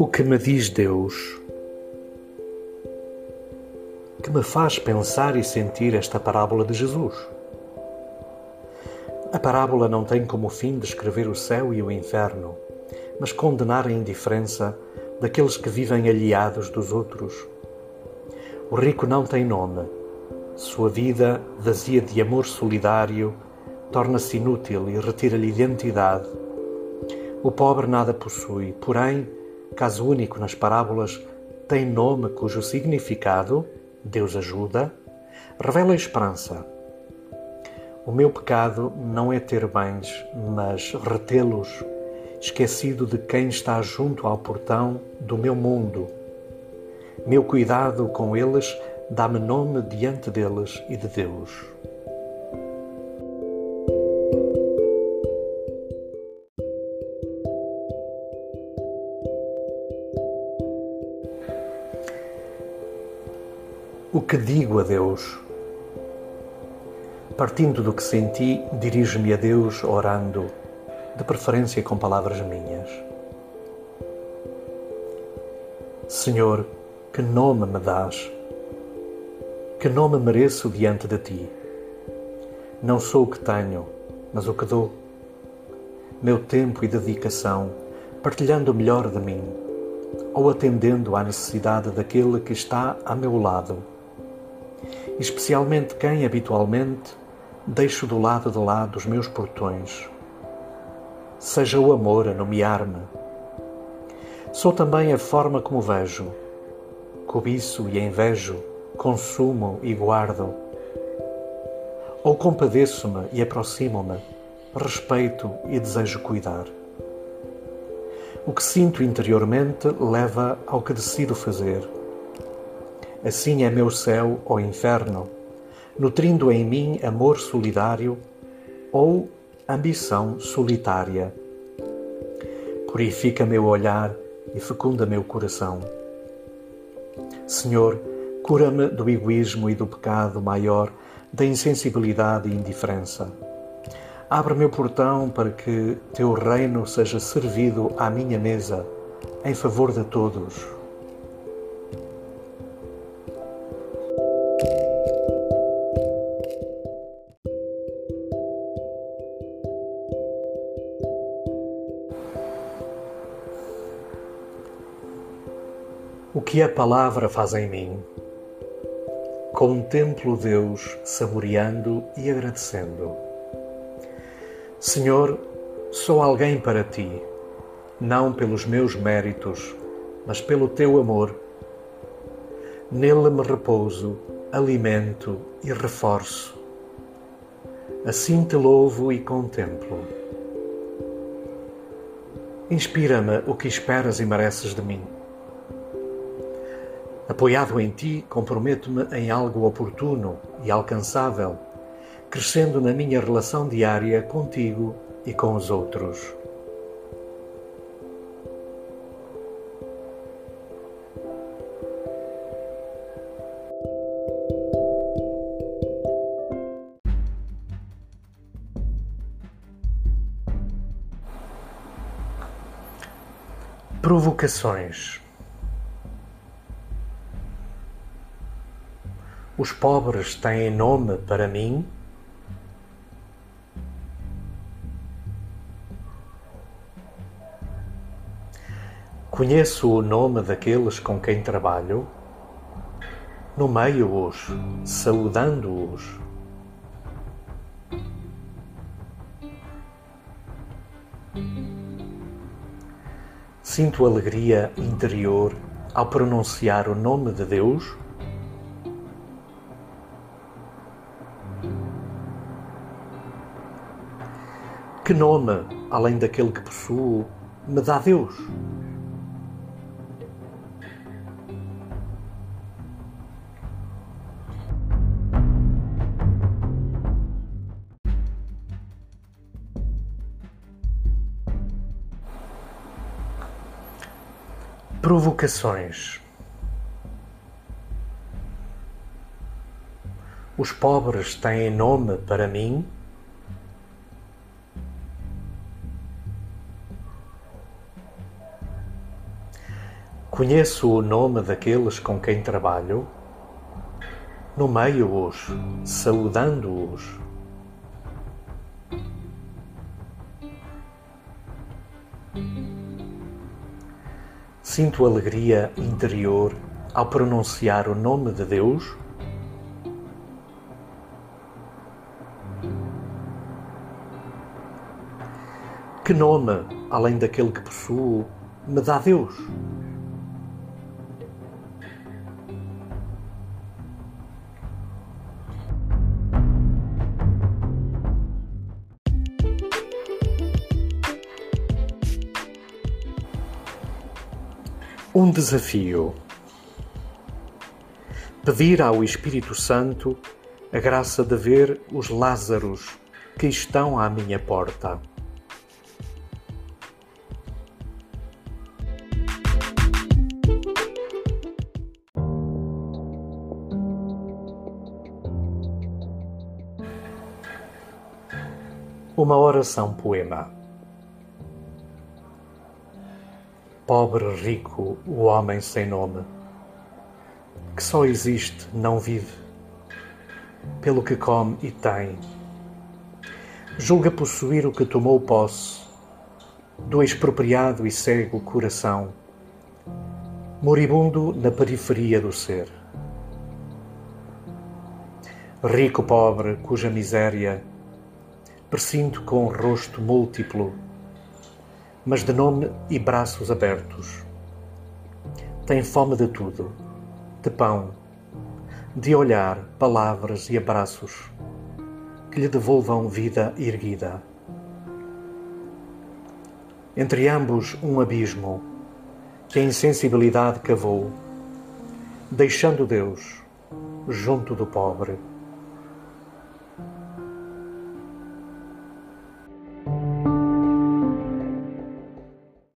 O que me diz Deus? Que me faz pensar e sentir esta parábola de Jesus? A parábola não tem como fim descrever o céu e o inferno, mas condenar a indiferença daqueles que vivem aliados dos outros. O rico não tem nome. Sua vida, vazia de amor solidário, torna-se inútil e retira-lhe identidade. O pobre nada possui, porém, caso único nas parábolas, tem nome cujo significado, Deus ajuda, revela esperança. O meu pecado não é ter bens, mas retê-los, esquecido de quem está junto ao portão do meu mundo. Meu cuidado com eles dá-me nome diante deles e de Deus. O que digo a Deus? Partindo do que senti, dirijo-me a Deus orando, de preferência com palavras minhas. Senhor, que nome me dás? Que nome mereço diante de ti? Não sou o que tenho, mas o que dou. Meu tempo e dedicação, partilhando o melhor de mim, ou atendendo à necessidade daquele que está a meu lado especialmente quem habitualmente deixo do lado de lá dos meus portões. Seja o amor a nomear-me. Sou também a forma como vejo, cobiço e invejo, consumo e guardo. Ou compadeço-me e aproximo-me, respeito e desejo cuidar. O que sinto interiormente leva ao que decido fazer Assim é meu céu ou inferno, nutrindo em mim amor solidário ou ambição solitária. Purifica meu olhar e fecunda meu coração. Senhor, cura-me do egoísmo e do pecado maior, da insensibilidade e indiferença. Abre meu portão para que teu reino seja servido à minha mesa, em favor de todos. Que a palavra faz em mim? Contemplo Deus saboreando e agradecendo. Senhor, sou alguém para ti, não pelos meus méritos, mas pelo teu amor. Nele me repouso, alimento e reforço. Assim te louvo e contemplo. Inspira-me o que esperas e mereces de mim Apoiado em ti, comprometo-me em algo oportuno e alcançável, crescendo na minha relação diária contigo e com os outros. Provocações Os pobres têm nome para mim? Conheço o nome daqueles com quem trabalho, nomeio-os, saudando-os. Sinto alegria interior ao pronunciar o nome de Deus. Que nome, além daquele que possuo, me dá Deus? Provocações. Os pobres têm nome para mim? Conheço o nome daqueles com quem trabalho? Nomeio-os, saudando-os. Sinto alegria interior ao pronunciar o nome de Deus. Que nome, além daquele que possuo, me dá Deus? Um desafio. Pedir ao Espírito Santo a graça de ver os Lázaros que estão à minha porta. Uma oração poema. Pobre rico, o homem sem nome, que só existe, não vive, pelo que come e tem. Julga possuir o que tomou posse, do expropriado e cego coração, moribundo na periferia do ser. Rico pobre, cuja miséria presinto com rosto múltiplo mas de nome e braços abertos. Tem fome de tudo, de pão, de olhar, palavras e abraços que lhe devolvam vida erguida. Entre ambos um abismo que a insensibilidade cavou, deixando Deus junto do pobre.